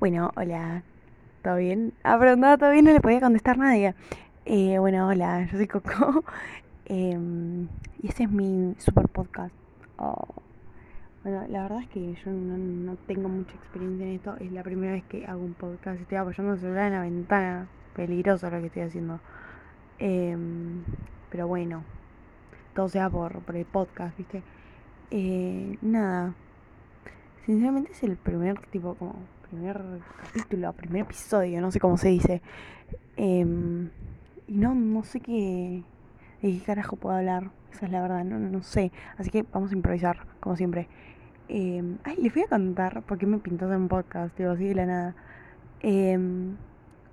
Bueno, hola, ¿todo bien? Ah, no, todo bien, no le podía contestar nadie. Eh, bueno, hola, yo soy Coco. Em, y este es mi super podcast. Oh. Bueno, la verdad es que yo no, no tengo mucha experiencia en esto. Es la primera vez que hago un podcast. Estoy apoyando el celular en la ventana. Peligroso lo que estoy haciendo. Em, pero bueno, todo sea por, por el podcast, ¿viste? Eh, nada. Sinceramente es el primer tipo como primer capítulo, primer episodio, no sé cómo se dice. Em, y no, no sé qué, de qué carajo puedo hablar, esa es la verdad, no, no sé. Así que vamos a improvisar, como siempre. Em, ay, les voy a contar por qué me pintó hacer un podcast, digo, así de la nada. Em,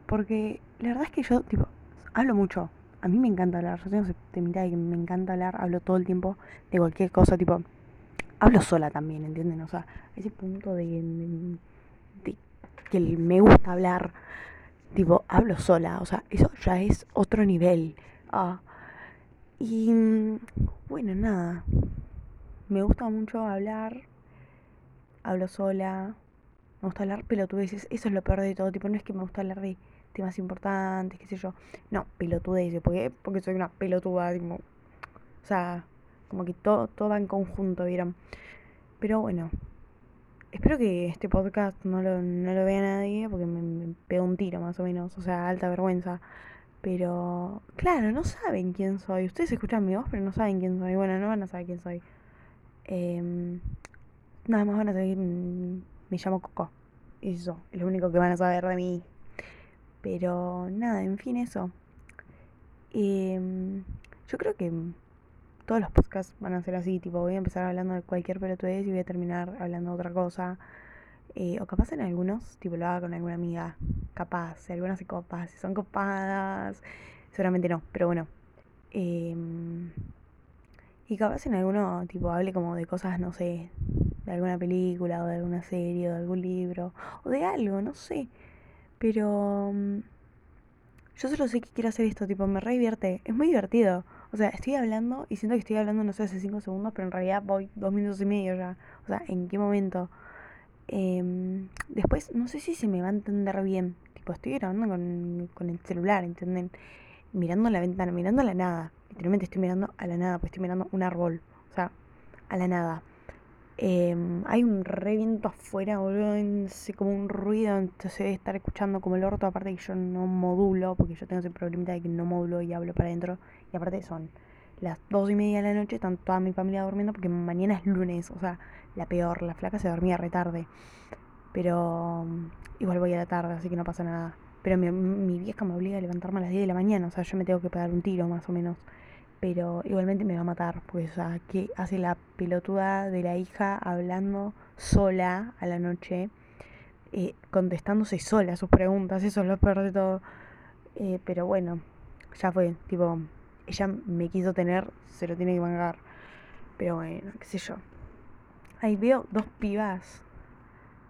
porque la verdad es que yo, tipo, hablo mucho. A mí me encanta hablar, yo tengo ese temita de que me encanta hablar, hablo todo el tiempo de cualquier cosa, tipo, hablo sola también, ¿entienden? O sea, ese punto de, que me gusta hablar, tipo, hablo sola, o sea, eso ya es otro nivel. Ah. Y bueno, nada, me gusta mucho hablar, hablo sola, me gusta hablar pelotudeces, eso es lo peor de todo, tipo, no es que me gusta hablar de temas importantes, qué sé yo, no, pelotudeces, porque, porque soy una pelotuda, tipo, o sea, como que todo, todo va en conjunto, ¿vieron? Pero bueno, espero que este podcast no lo, no lo vea nadie porque me, me pegó un tiro más o menos, o sea, alta vergüenza. Pero, claro, no saben quién soy. Ustedes escuchan mi voz, pero no saben quién soy. Bueno, no van a saber quién soy. Em, nada más van a saber, mm, me llamo Coco. Eso, es lo único que van a saber de mí. Pero nada, en fin, eso. Em, yo creo que todos los podcasts van a ser así, tipo, voy a empezar hablando de cualquier pelotudez y voy a terminar hablando de otra cosa. Eh, o capaz en algunos, tipo, lo haga con alguna amiga, capaz, si algunas se copas, si son copadas, seguramente no, pero bueno. Em, y capaz en alguno, tipo, hable como de cosas, no sé, de alguna película o de alguna serie o de algún libro o de algo, no sé. Pero mm, yo solo sé que quiero hacer esto, tipo, me re divierte, es muy divertido. O sea, estoy hablando y siento que estoy hablando, no sé, hace 5 segundos, pero en realidad voy dos minutos y medio ya. O sea, ¿en qué momento? Em, después, no sé si se me va a entender bien. Tipo, estoy grabando con, con el celular, ¿entienden? Mirando la ventana, mirando a la nada. Literalmente estoy mirando a la nada, pues estoy mirando un árbol. O sea, a la nada. Em, hay un re viento afuera, boludo, como un ruido, entonces debe estar escuchando como el orto, aparte que yo no modulo, porque yo tengo ese problema de que no modulo y hablo para adentro, y aparte son las dos y media de la noche, están toda mi familia durmiendo, porque mañana es lunes, o sea, la peor, la flaca se dormía retarde, pero mm, igual voy a la tarde, así que no pasa nada. Pero mi, mi vieja me obliga a levantarme a las 10 de la mañana, o sea, yo me tengo que pegar un tiro más o menos pero igualmente me va a matar, pues, o sea, que hace la pelotuda de la hija hablando sola a la noche, eh, contestándose sola sus preguntas, eso es lo peor de todo. Eh, pero bueno, ya fue, tipo, ella me quiso tener, se lo tiene que mangar. Pero bueno, qué sé yo. Ahí veo dos pibas,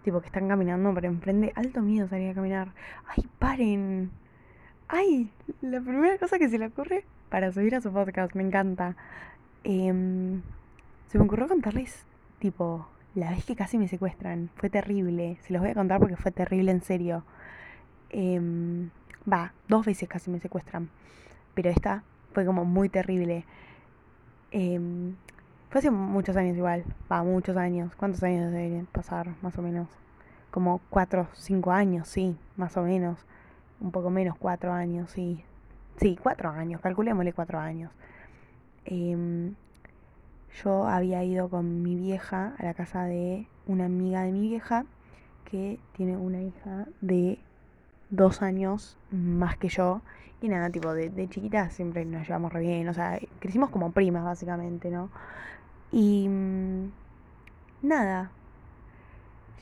tipo, que están caminando por enfrente. Alto miedo salir a caminar. ¡Ay, paren! ¡Ay! La primera cosa que se le ocurre para subir a su podcast, me encanta. Em, se me ocurrió contarles, tipo, la vez que casi me secuestran. Fue terrible. Se los voy a contar porque fue terrible en serio. Em, va, dos veces casi me secuestran. Pero esta fue como muy terrible. Em, fue hace muchos años igual. Va, muchos años. ¿Cuántos años deberían pasar, más o menos? Como cuatro, cinco años, sí, más o menos. Un poco menos, cuatro años, sí. Sí, cuatro años, calculémosle cuatro años. Em, yo había ido con mi vieja a la casa de una amiga de mi vieja que tiene una hija de dos años más que yo. Y nada, tipo, de, de chiquita siempre nos llevamos re bien. O sea, crecimos como primas, básicamente, ¿no? Y mm, nada,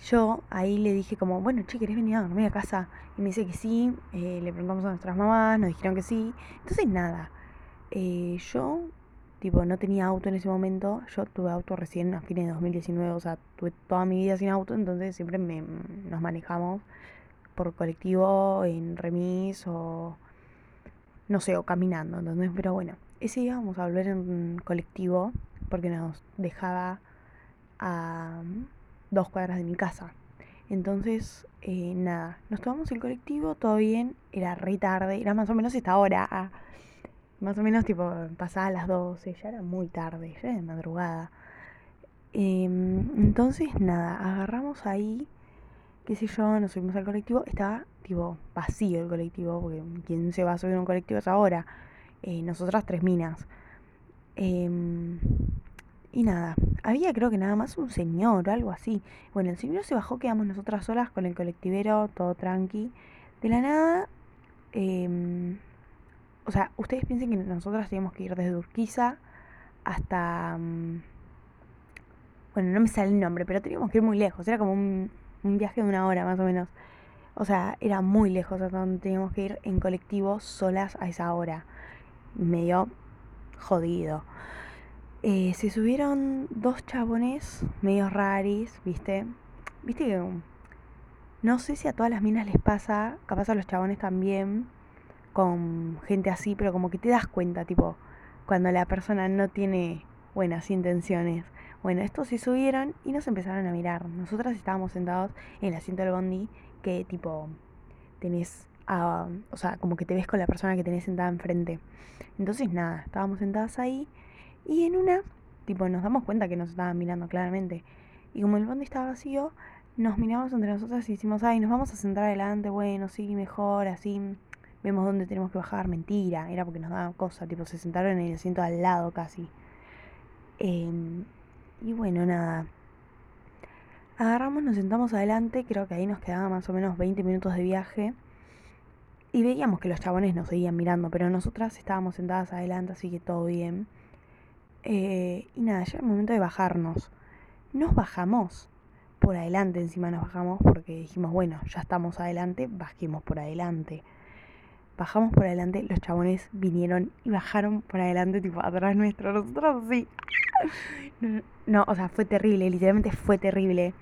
yo ahí le dije como, bueno, che, ¿querés venir a dormir a casa? Y me dice que sí, eh, le preguntamos a nuestras mamás, nos dijeron que sí. Entonces nada, eh, yo, tipo, no tenía auto en ese momento, yo tuve auto recién a fines de 2019, o sea, tuve toda mi vida sin auto, entonces siempre me, nos manejamos por colectivo, en remis o, no sé, o caminando, entonces, pero bueno, ese día vamos a volver en colectivo porque nos dejaba a dos cuadras de mi casa. Entonces, eh, nada, nos tomamos el colectivo, todo bien, era re tarde, era más o menos esta hora, más o menos tipo pasaba las 12, ya era muy tarde, ya era de madrugada. Em, entonces, nada, agarramos ahí, qué sé yo, nos subimos al colectivo, estaba tipo vacío el colectivo, porque ¿quién se va a subir a un colectivo es ahora? Eh, nosotras tres minas. Em, y nada, había creo que nada más un señor o algo así. Bueno, el señor se bajó, quedamos nosotras solas con el colectivero, todo tranqui. De la nada, em, o sea, ustedes piensen que nosotras teníamos que ir desde Urquiza hasta... Mm, bueno, no me sale el nombre, pero teníamos que ir muy lejos. Era como un, un viaje de una hora más o menos. O sea, era muy lejos hasta donde teníamos que ir en colectivo solas a esa hora. Medio jodido. Eh, se subieron dos chabones medio raris, ¿viste? ¿Viste que no sé si a todas las minas les pasa, capaz a los chabones también, con gente así, pero como que te das cuenta, tipo, cuando la persona no tiene buenas intenciones. Bueno, estos se subieron y nos empezaron a mirar. Nosotras estábamos sentados en el asiento del bondi, que tipo, tenés, a, o sea, como que te ves con la persona que tenés sentada enfrente. Entonces, nada, estábamos sentadas ahí y en una, tipo, nos damos cuenta que nos estaban mirando claramente. Y como el bondi estaba vacío, nos miramos entre nosotras y decimos, ay, nos vamos a sentar adelante, bueno, sí, mejor, así vemos dónde tenemos que bajar. Mentira, era porque nos daban cosa, tipo, se sentaron en el asiento al lado casi. Em, y bueno, nada. Agarramos, nos sentamos adelante, creo que ahí nos quedaba más o menos 20 minutos de viaje. Y veíamos que los chabones nos seguían mirando, pero nosotras estábamos sentadas adelante, así que todo bien. Eh, y nada, ya el momento de bajarnos. Nos bajamos por adelante, encima nos bajamos porque dijimos, bueno, ya estamos adelante, bajemos por adelante. Bajamos por adelante, los chabones vinieron y bajaron por adelante, tipo atrás nuestro, nosotros sí. No, o sea, fue terrible, literalmente fue terrible.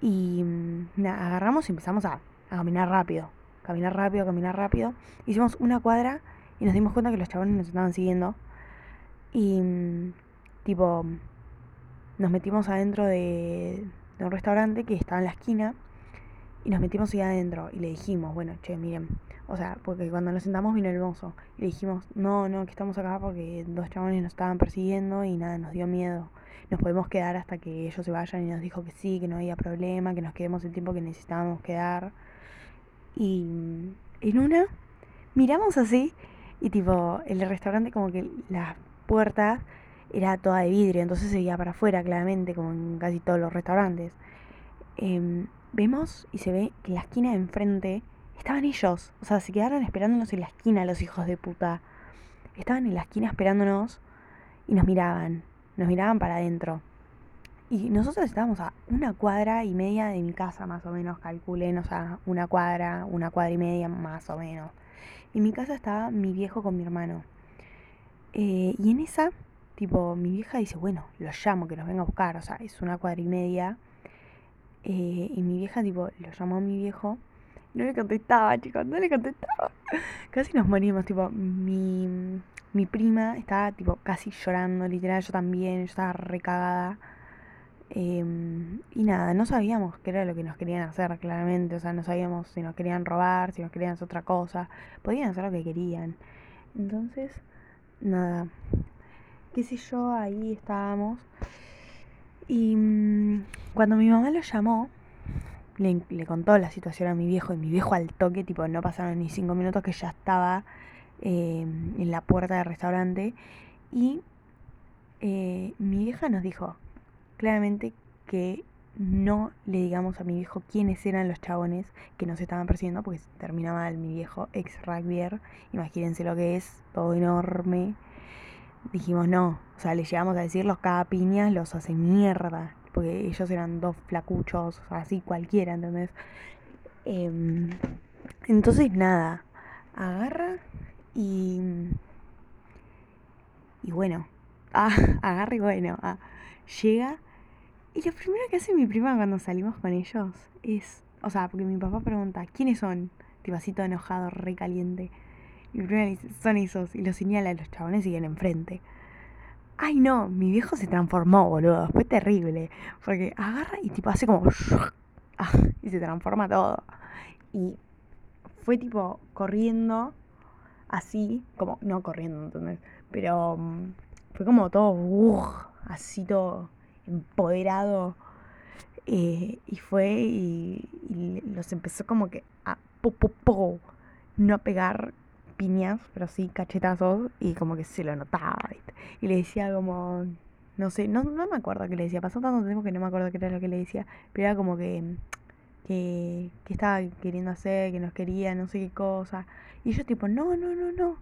Y mm, agarramos y empezamos a, a caminar rápido. Caminar rápido, caminar rápido. Hicimos una cuadra y nos dimos cuenta que los chabones nos estaban siguiendo. Y tipo, nos metimos adentro de, un restaurante que estaba en la esquina. Y nos metimos ahí adentro y le dijimos, bueno, che, miren, o sea, porque cuando nos sentamos vino el mozo. Y le dijimos, no, no, que estamos acá porque dos chabones nos estaban persiguiendo y nada, nos dio miedo. Nos podemos quedar hasta que ellos se vayan y nos dijo que sí, que no había problema, que nos quedemos el tiempo que necesitábamos quedar. Y en una, miramos así y tipo, el restaurante como que las puerta era toda de vidrio, entonces se veía para afuera claramente, como en casi todos los restaurantes. Em, vemos y se ve que en la esquina de enfrente estaban ellos, o sea, se quedaron esperándonos en la esquina los hijos de puta. Estaban en la esquina esperándonos y nos miraban, nos miraban para adentro. Y nosotros estábamos a una cuadra y media de mi casa, más o menos, calculen, o sea, una cuadra, una cuadra y media, más o menos. En mi casa estaba mi viejo con mi hermano. Eh, y en esa, tipo, mi vieja dice, bueno, lo llamo, que nos venga a buscar, o sea, es una cuadra y media. Eh, y mi vieja, tipo, lo llamó a mi viejo. No le contestaba, chicos, no le contestaba. Casi nos morimos, tipo, mi, mi prima estaba, tipo, casi llorando, literal, yo también, yo estaba recagada. Em, y nada, no sabíamos qué era lo que nos querían hacer, claramente. O sea, no sabíamos si nos querían robar, si nos querían hacer otra cosa. Podían hacer lo que querían. Entonces, nada, qué sé yo, ahí estábamos. Y mm, cuando mi mamá lo llamó, le, contó la situación a mi viejo y mi viejo al toque, tipo, no pasaron ni cinco minutos que ya estaba em, en la puerta del restaurante. Y eh, mi vieja nos dijo claramente que no le digamos a mi viejo quiénes eran los chabones que nos estaban persiguiendo, porque termina mal mi viejo ex rugbyer, imagínense lo que es, todo enorme. Dijimos no, o sea, le llegamos a decir los cada piña los hace mierda, porque ellos eran dos flacuchos, así cualquiera, ¿entendés? Em, entonces nada, agarra y... Y bueno, agarra y bueno, ah, llega y lo primero que hace mi prima cuando salimos con ellos es, o sea, porque mi papá pregunta, ¿quiénes son? Tipo todo enojado, re caliente. Y mi prima dice, son esos. Y lo señala a los chabones y siguen enfrente. Ay no, mi viejo se transformó, boludo. Fue terrible. Porque agarra y tipo hace como... y se transforma todo. Y fue tipo corriendo así, como, no corriendo, ¿entendés? Pero mm, fue como todo, uh, así todo empoderado. Eh, y fue y, los empezó como que a po, no a pegar piñas, pero sí cachetazos y como que se lo notaba. Y le decía como, no sé, no, no me acuerdo qué le decía, pasó tanto tiempo que no me acuerdo qué era lo que le decía, pero era como que, que, que estaba queriendo hacer, que nos quería, no sé qué cosa. Y yo tipo, no, no, no, no.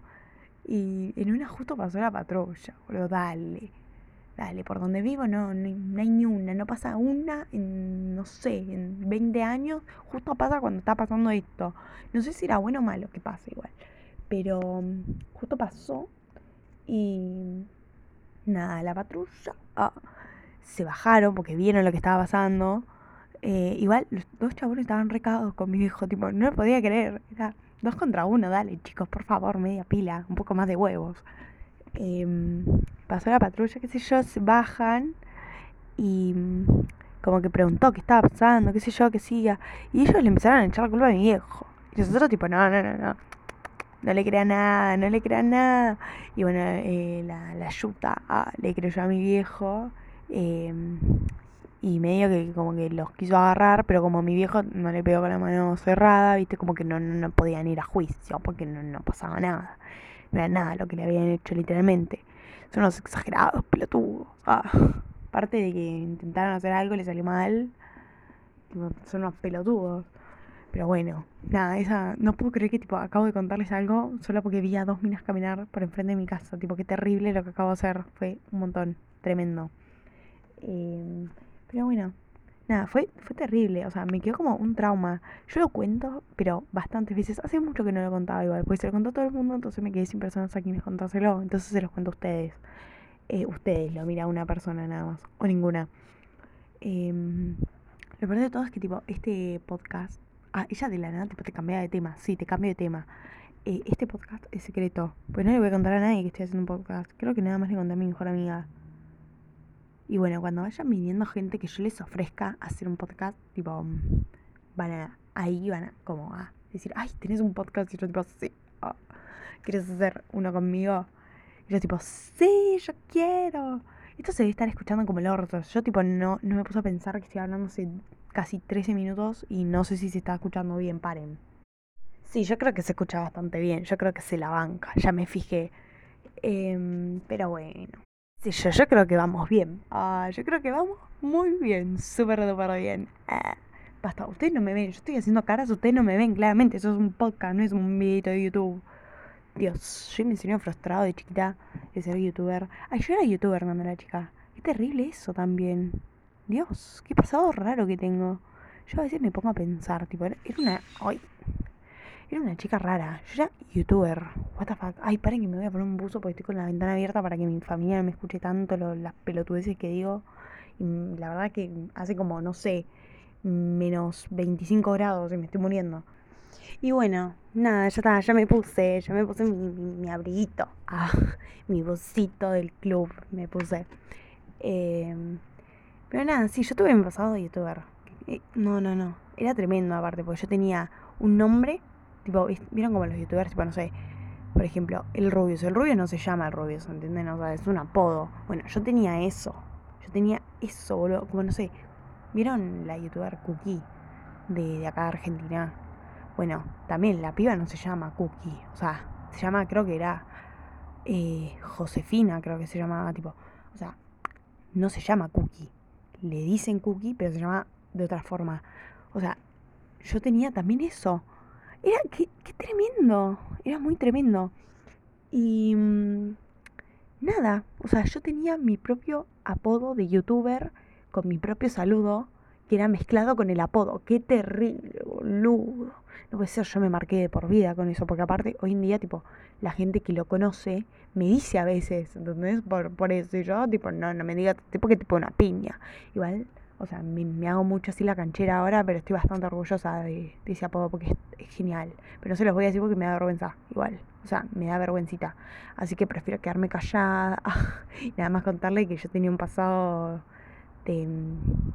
Y en una justo pasó la patrulla, boludo, dale. Dale, por donde vivo no, no, hay ni una, no pasa una en, no sé, en 20 años, justo pasa cuando está pasando esto. No sé si era bueno o malo que pase igual, pero mm, justo pasó y nada, la patrulla ah, se bajaron porque vieron lo que estaba pasando. Eh, igual los dos chabones estaban recados con mi hijo, tipo, no lo podía creer. Dos contra uno, dale chicos, por favor, media pila, un poco más de huevos. Em, pasó la patrulla, qué sé yo, se bajan y mm, como que preguntó qué estaba pasando, qué sé yo, que siga. Y ellos le empezaron a echar la culpa a mi viejo. Y nosotros tipo, no, no, no, no. No le crea nada, no le crea nada. Y bueno, eh, la, la yuta ah, le creyó a mi viejo. Em, y medio que como que los quiso agarrar, pero como mi viejo no le pegó con la mano cerrada, viste, como que no, no, podían ir a juicio, porque no, no pasaba nada. No era nada lo que le habían hecho literalmente. Son unos exagerados, pelotudos. Ah, aparte de que intentaron hacer algo y le salió mal. Son unos pelotudos. Pero bueno, nada, esa. No puedo creer que tipo acabo de contarles algo solo porque vi a dos minas caminar por enfrente de mi casa. Tipo, qué terrible lo que acabo de hacer. Fue un montón. Tremendo. Eh, pero bueno, nada, fue, fue terrible, o sea, me quedó como un trauma. Yo lo cuento, pero bastantes veces. Hace mucho que no lo contaba igual, porque se lo contó todo el mundo, entonces me quedé sin personas a quienes contárselo. Entonces se los cuento a ustedes. Eh, ustedes, lo mira una persona nada más, o ninguna. Em, lo peor de todo es que, tipo, este podcast. Ah, ella de la nada, tipo, te cambia de tema. Sí, te cambio de tema. Eh, este podcast es secreto. Pues no le voy a contar a nadie que estoy haciendo un podcast. Creo que nada más le conté a mi mejor amiga. Y bueno, cuando vayan viniendo gente que yo les ofrezca hacer un podcast, tipo, van a, ahí van a como decir, ay, tenés un podcast y yo tipo, sí, ah, ¿quieres hacer uno conmigo? Y yo tipo, sí, yo quiero. Esto se debe estar escuchando como el orto. Yo tipo no, no me puse a pensar que estoy hablando hace casi 13 minutos y no sé si se está escuchando bien, paren. Sí, yo creo que se escucha bastante bien, yo creo que se la banca, ya me fijé. Em, pero bueno, yo, yo creo que vamos bien. Ah, yo creo que vamos muy bien, súper, súper bien. Ah, basta, ustedes no me ven, yo estoy haciendo caras, ustedes no me ven, claramente. Eso es un podcast, no es un videito de YouTube. Dios, yo me enseñó frustrado de chiquita de ser youtuber. Ay, yo era youtuber cuando era chica. Qué terrible eso también. Dios, qué pasado raro que tengo. Yo a veces me pongo a pensar, tipo, era una. Ay, era una chica rara. Yo era youtuber. What the fuck. Ay, paren que me voy a poner un buzo porque estoy con la ventana abierta para que mi familia no me escuche tanto las pelotudeces que digo. Y la verdad que hace como, no sé, menos 25 grados y me estoy muriendo. Y bueno, nada, ya está, ya me puse, ya me puse mi, abriguito. Ah, mi bocito del club me puse. Em, pero nada, sí, yo tuve mi pasado de youtuber. Eh, no, no, no. Era tremendo aparte, porque yo tenía un nombre Tipo, ¿vieron como los youtubers? Tipo, no sé, por ejemplo, el Rubius. El Rubius no se llama el Rubius, ¿entienden? O sea, es un apodo. Bueno, yo tenía eso. Yo tenía eso, boludo. Como no sé, ¿vieron la youtuber Cookie de, de acá de Argentina? Bueno, también la piba no se llama Cookie. O sea, se llama, creo que era eh, Josefina, creo que se llamaba, tipo. O sea, no se llama Cookie. Le dicen Cookie, pero se llama de otra forma. O sea, yo tenía también eso. Era, qué, tremendo, era muy tremendo. Y mm, nada, o sea, yo tenía mi propio apodo de youtuber con mi propio saludo, que era mezclado con el apodo. Qué terrible, boludo. No puede ser, yo me marqué de por vida con eso, porque aparte, hoy en día, tipo, la gente que lo conoce me dice a veces, ¿entendés? Por, por eso, yo, tipo, no, no me digas, tipo que tipo una piña. Igual o sea, me, hago mucho así la canchera ahora, pero estoy bastante orgullosa de, ese apodo porque es, genial. Pero no se los voy a decir porque me da vergüenza, igual. O sea, me da vergüencita. Así que prefiero quedarme callada y nada más contarle que yo tenía un pasado de, mm,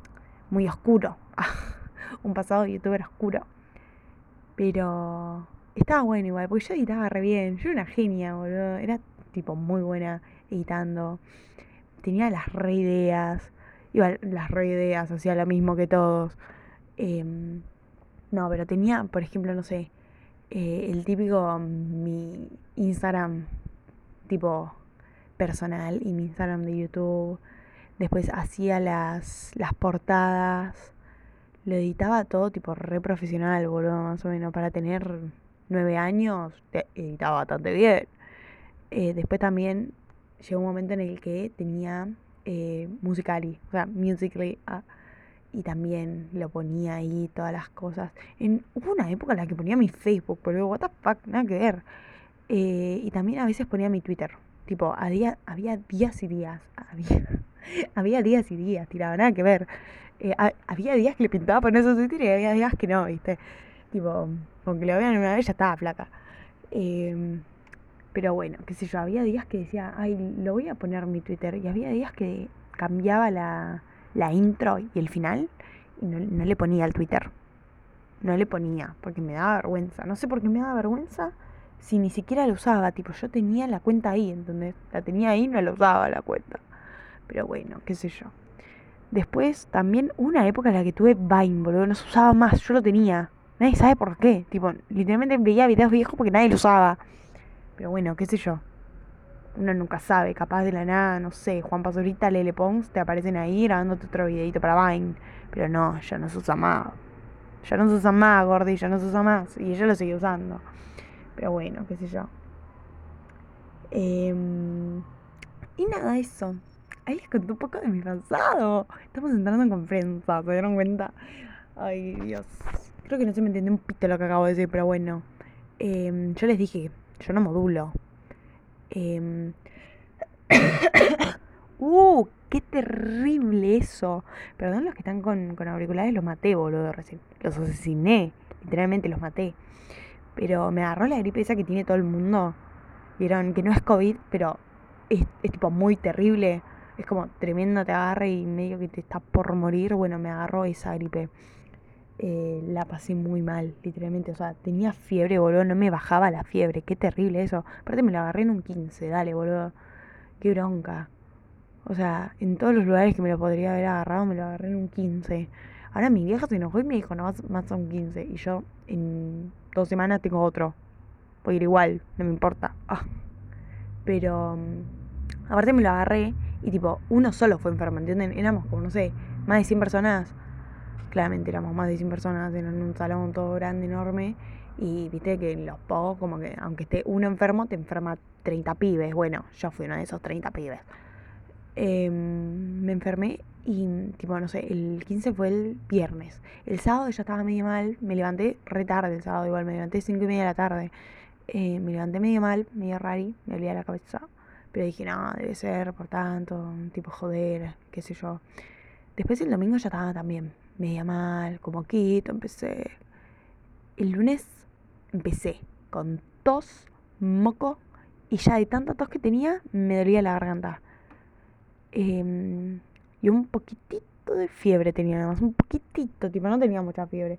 muy oscuro. un pasado youtuber oscuro. Pero estaba bueno igual, porque yo editaba re bien. Yo era una genia, boludo. Era tipo muy buena editando. Tenía las re ideas. Igual las re ideas, hacía lo mismo que todos. Em, no, pero tenía, por ejemplo, no sé, eh, el típico mi Instagram tipo personal y mi Instagram de YouTube. Después hacía las, las portadas. Lo editaba todo tipo re profesional, boludo, más o menos. Para tener nueve años, editaba bastante bien. Eh, después también llegó un momento en el que tenía eh, Musically, o sea, Musically. Ah, y también lo ponía ahí, todas las cosas. En, hubo una época en la que ponía mi Facebook, pero what the fuck, nada que ver. Eh, y también a veces ponía mi Twitter. Tipo, había, había días y días. Había, había días y días, tiraba, nada que ver. Eh, había días que le pintaba poner eso Twitter y había días que no, ¿viste? Tipo, aunque lo vean una vez ya estaba flaca. Em, pero bueno, qué sé yo, había días que decía, ay, lo voy a poner mi Twitter. Y había días que cambiaba la, la intro y el final y no, le ponía al Twitter. No le ponía, porque me daba vergüenza. No sé por qué me daba vergüenza si ni siquiera lo usaba. Tipo, yo tenía la cuenta ahí, entonces la tenía ahí no la usaba la cuenta. Pero bueno, qué sé yo. Después también una época en la que tuve Vine, boludo, no se usaba más, yo lo tenía. Nadie sabe por qué. Tipo, literalmente veía videos viejos porque nadie lo usaba. Pero bueno, qué sé yo uno nunca sabe, capaz de la nada, no sé, Juan Pazurita, Lele Pons, te aparecen ahí grabándote otro videito para Vine. Pero no, ya no se usa más. Ya no se usa más, Gordi, ya no se usa más. Y ella lo sigue usando. Pero bueno, qué sé yo. Em, y nada, eso. Ahí les conté un poco de mi pasado. Estamos entrando en confianza, ¿se dieron cuenta? Ay, Dios. Creo que no se me entendió un pito lo que acabo de decir, pero bueno. Em, yo les dije, yo no modulo. Eh... ¡Uh! ¡Qué terrible eso! Perdón los que están con, con auriculares, los maté, boludo, recién. Los asesiné, literalmente los maté. Pero me agarró la gripe esa que tiene todo el mundo. Vieron que no es COVID, pero es, es tipo muy terrible. Es como tremendo, te agarra y medio que te está por morir. Bueno, me agarró esa gripe. Eh, la pasé muy mal, literalmente. O sea, tenía fiebre, boludo, no me bajaba la fiebre. Qué terrible eso. Aparte me la agarré en un 15, dale, boludo. Qué bronca. O sea, en todos los lugares que me lo podría haber agarrado, me lo agarré en un 15. Ahora mi vieja se enojó y me dijo, no, más, más un 15. Y yo en dos semanas tengo otro. Voy a ir igual, no me importa. Ah. Pero, mm, aparte me lo agarré y tipo, uno solo fue enfermo, ¿entienden? Éramos como, no sé, más de 100 personas claramente éramos más de 100 personas en un salón todo grande, enorme, y viste que los pocos, como que aunque esté uno enfermo, te enferma 30 pibes. Bueno, yo fui uno de esos 30 pibes. Em, me enfermé y, tipo, no sé, el 15 fue el viernes. El sábado ya estaba medio mal, me levanté re tarde el sábado, igual me levanté 5 y media de la tarde. Eh, me levanté medio mal, medio rari, me olía la cabeza. Pero dije, no, debe ser por tanto, tipo joder, qué sé yo. Después el domingo ya estaba también media mal, como quito, empecé. El lunes empecé con tos, moco, y ya de tanta tos que tenía, me dolía la garganta. Em, y un poquitito de fiebre tenía nada más, un poquitito, tipo, no tenía mucha fiebre.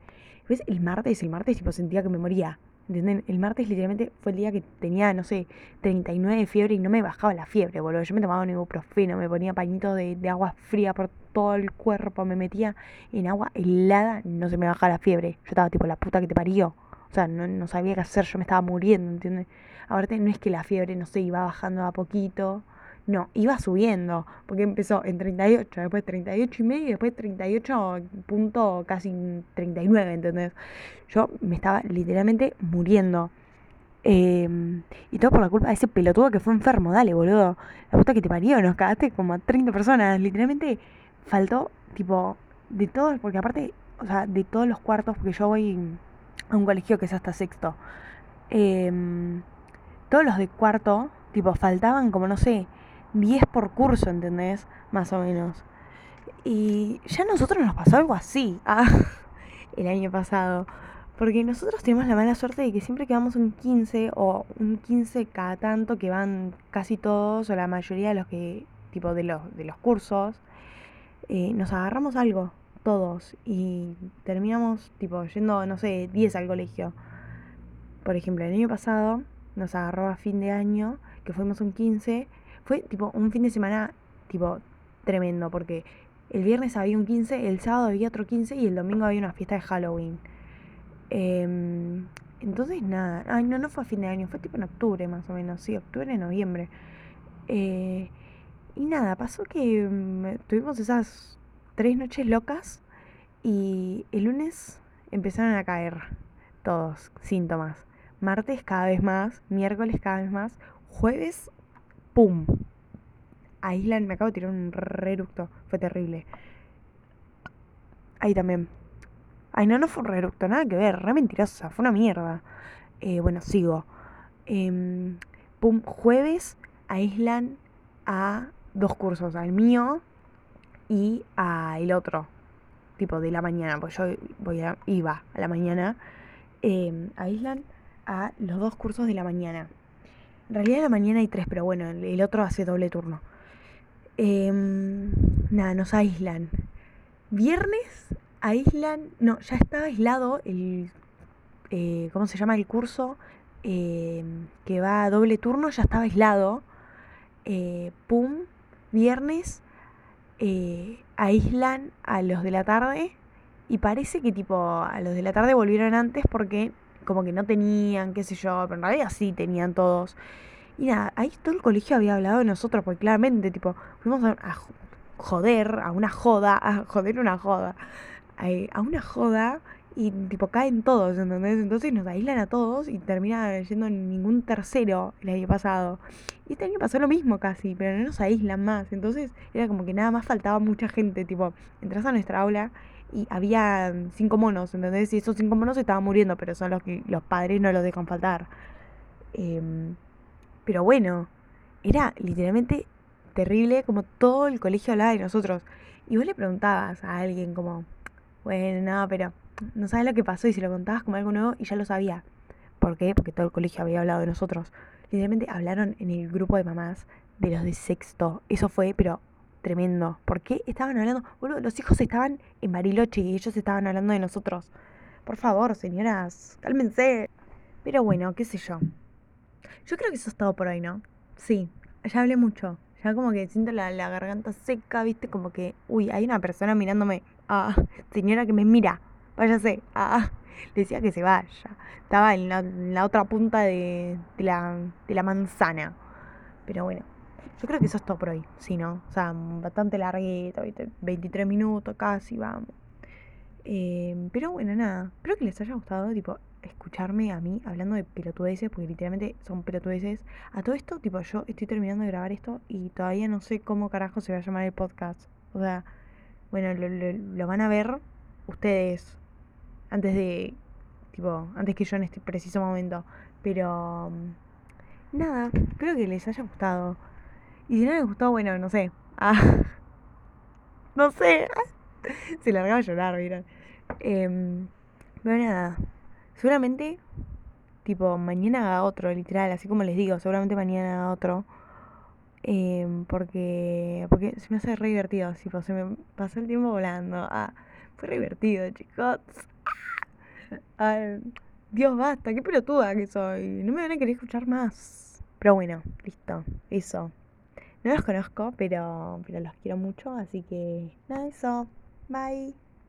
El martes, el martes, tipo, sentía que me moría. ¿Entienden? El martes literalmente fue el día que tenía, no sé, 39 de fiebre y no me bajaba la fiebre, boludo. Yo me tomaba un ibuprofeno, me ponía pañitos de, de agua fría por todo el cuerpo, me metía en agua helada, no se me bajaba la fiebre. Yo estaba tipo la puta que te parió. O sea, no, no sabía qué hacer, yo me estaba muriendo, ¿entiendes? Aparte, no es que la fiebre, no sé, iba bajando a poquito. No, iba subiendo, porque empezó en 38, después 38 y medio y después 38 punto casi 39, ¿entendés? Yo me estaba literalmente muriendo. Em, y todo por la culpa de ese pelotudo que fue enfermo, dale, boludo. La puta que te parió, nos cagaste como a 30 personas. Literalmente faltó, tipo, de todos, porque aparte, o sea, de todos los cuartos, porque yo voy a un colegio que es hasta sexto. Em, todos los de cuarto, tipo, faltaban como, no sé, 10 por curso, ¿entendés? Más o menos. Y ya a nosotros nos pasó algo así, ah, el año pasado. Porque nosotros tenemos la mala suerte de que siempre que vamos un 15 o un 15 cada tanto que van casi todos o la mayoría de los que tipo de los de los cursos eh, nos agarramos algo todos. Y terminamos, tipo, yendo, no sé, 10 al colegio. Por ejemplo, el año pasado nos agarró a fin de año, que fuimos un 15. Fue, tipo, un fin de semana, tipo, tremendo, porque el viernes había un 15, el sábado había otro 15 y el domingo había una fiesta de Halloween. Em, entonces, nada. Ay, no, no fue a fin de año, fue tipo en octubre más o menos. Sí, octubre, noviembre. Eh, y nada, pasó que mm, tuvimos esas tres noches locas y el lunes empezaron a caer todos síntomas. Martes cada vez más, miércoles cada vez más, jueves, ¡pum! Aislan, me acabo de tirar un reructo, fue terrible. Ahí también. Ay, no, no fue un reructo, nada que ver, re mentirosa, fue una mierda. Eh, bueno, sigo. Em, pum, jueves aíslan a dos cursos, al mío y al otro, tipo de la mañana, pues yo voy a, iba a la mañana, eh, aíslan a los dos cursos de la mañana. En realidad en la mañana hay tres, pero bueno, el, otro hace doble turno. Em, nada, nos aíslan. Viernes aíslan, no, ya estaba aislado el, eh, ¿cómo se llama? El curso em, que va a doble turno, ya estaba aislado. Eh, pum, viernes eh, aíslan a los de la tarde y parece que tipo a los de la tarde volvieron antes porque como que no tenían, qué sé yo, pero en realidad sí tenían todos. Y nada, ahí todo el colegio había hablado de nosotros, porque claramente, tipo, fuimos a, joder, a una joda, a joder una joda, a una joda y tipo caen todos, ¿entendés? Entonces nos aíslan a todos y termina yendo ningún tercero el año pasado. Y este año pasó lo mismo casi, pero no nos aíslan más. Entonces era como que nada más faltaba mucha gente, tipo, entras a nuestra aula y había cinco monos, ¿entendés? Y esos cinco monos estaban muriendo, pero son los que los padres no los dejan faltar. Em, pero bueno, era literalmente terrible como todo el colegio hablaba de nosotros. Y vos le preguntabas a alguien como, bueno, no, pero no sabes lo que pasó y si lo contabas como algo nuevo y ya lo sabía. ¿Por qué? Porque todo el colegio había hablado de nosotros. Literalmente hablaron en el grupo de mamás de los de sexto. Eso fue, pero tremendo. ¿Por qué estaban hablando? Los hijos estaban en Bariloche y ellos estaban hablando de nosotros. Por favor, señoras, cálmense. Pero bueno, qué sé yo. Yo creo que eso es todo por hoy, ¿no? Sí, ya hablé mucho. Ya como que siento la, la garganta seca, viste, como que, uy, hay una persona mirándome. Ah, señora que me mira váyase. Ah, decía que se vaya. Estaba en la, otra punta de, la, de la manzana. Pero bueno, yo creo que eso es todo por hoy, ¿sí, no? O sea, bastante larguito, 23 minutos casi, vamos. Eh, pero bueno, nada. Espero que les haya gustado, tipo, escucharme a mí hablando de pelotudeces, porque literalmente son pelotudeces. A todo esto, tipo, yo estoy terminando de grabar esto y todavía no sé cómo carajo se va a llamar el podcast. O sea, bueno, lo van a ver ustedes antes de, tipo, antes que yo en este preciso momento. Pero, nada, espero que les haya gustado. Y si no les gustó, bueno, no sé. Ah, no sé. Se largaba a llorar, miren. Eh, pero nada, seguramente, tipo, mañana haga otro, literal, así como les digo, seguramente mañana haga otro. Eh, porque, porque se me hace re divertido, tipo, se me pasó el tiempo volando. Ah, fue re divertido, chicos. Ay, Dios, basta, qué pelotuda que soy. No me van a querer escuchar más. Pero bueno, listo, eso. No los conozco, pero, pero los quiero mucho, así que nada, eso. Bye.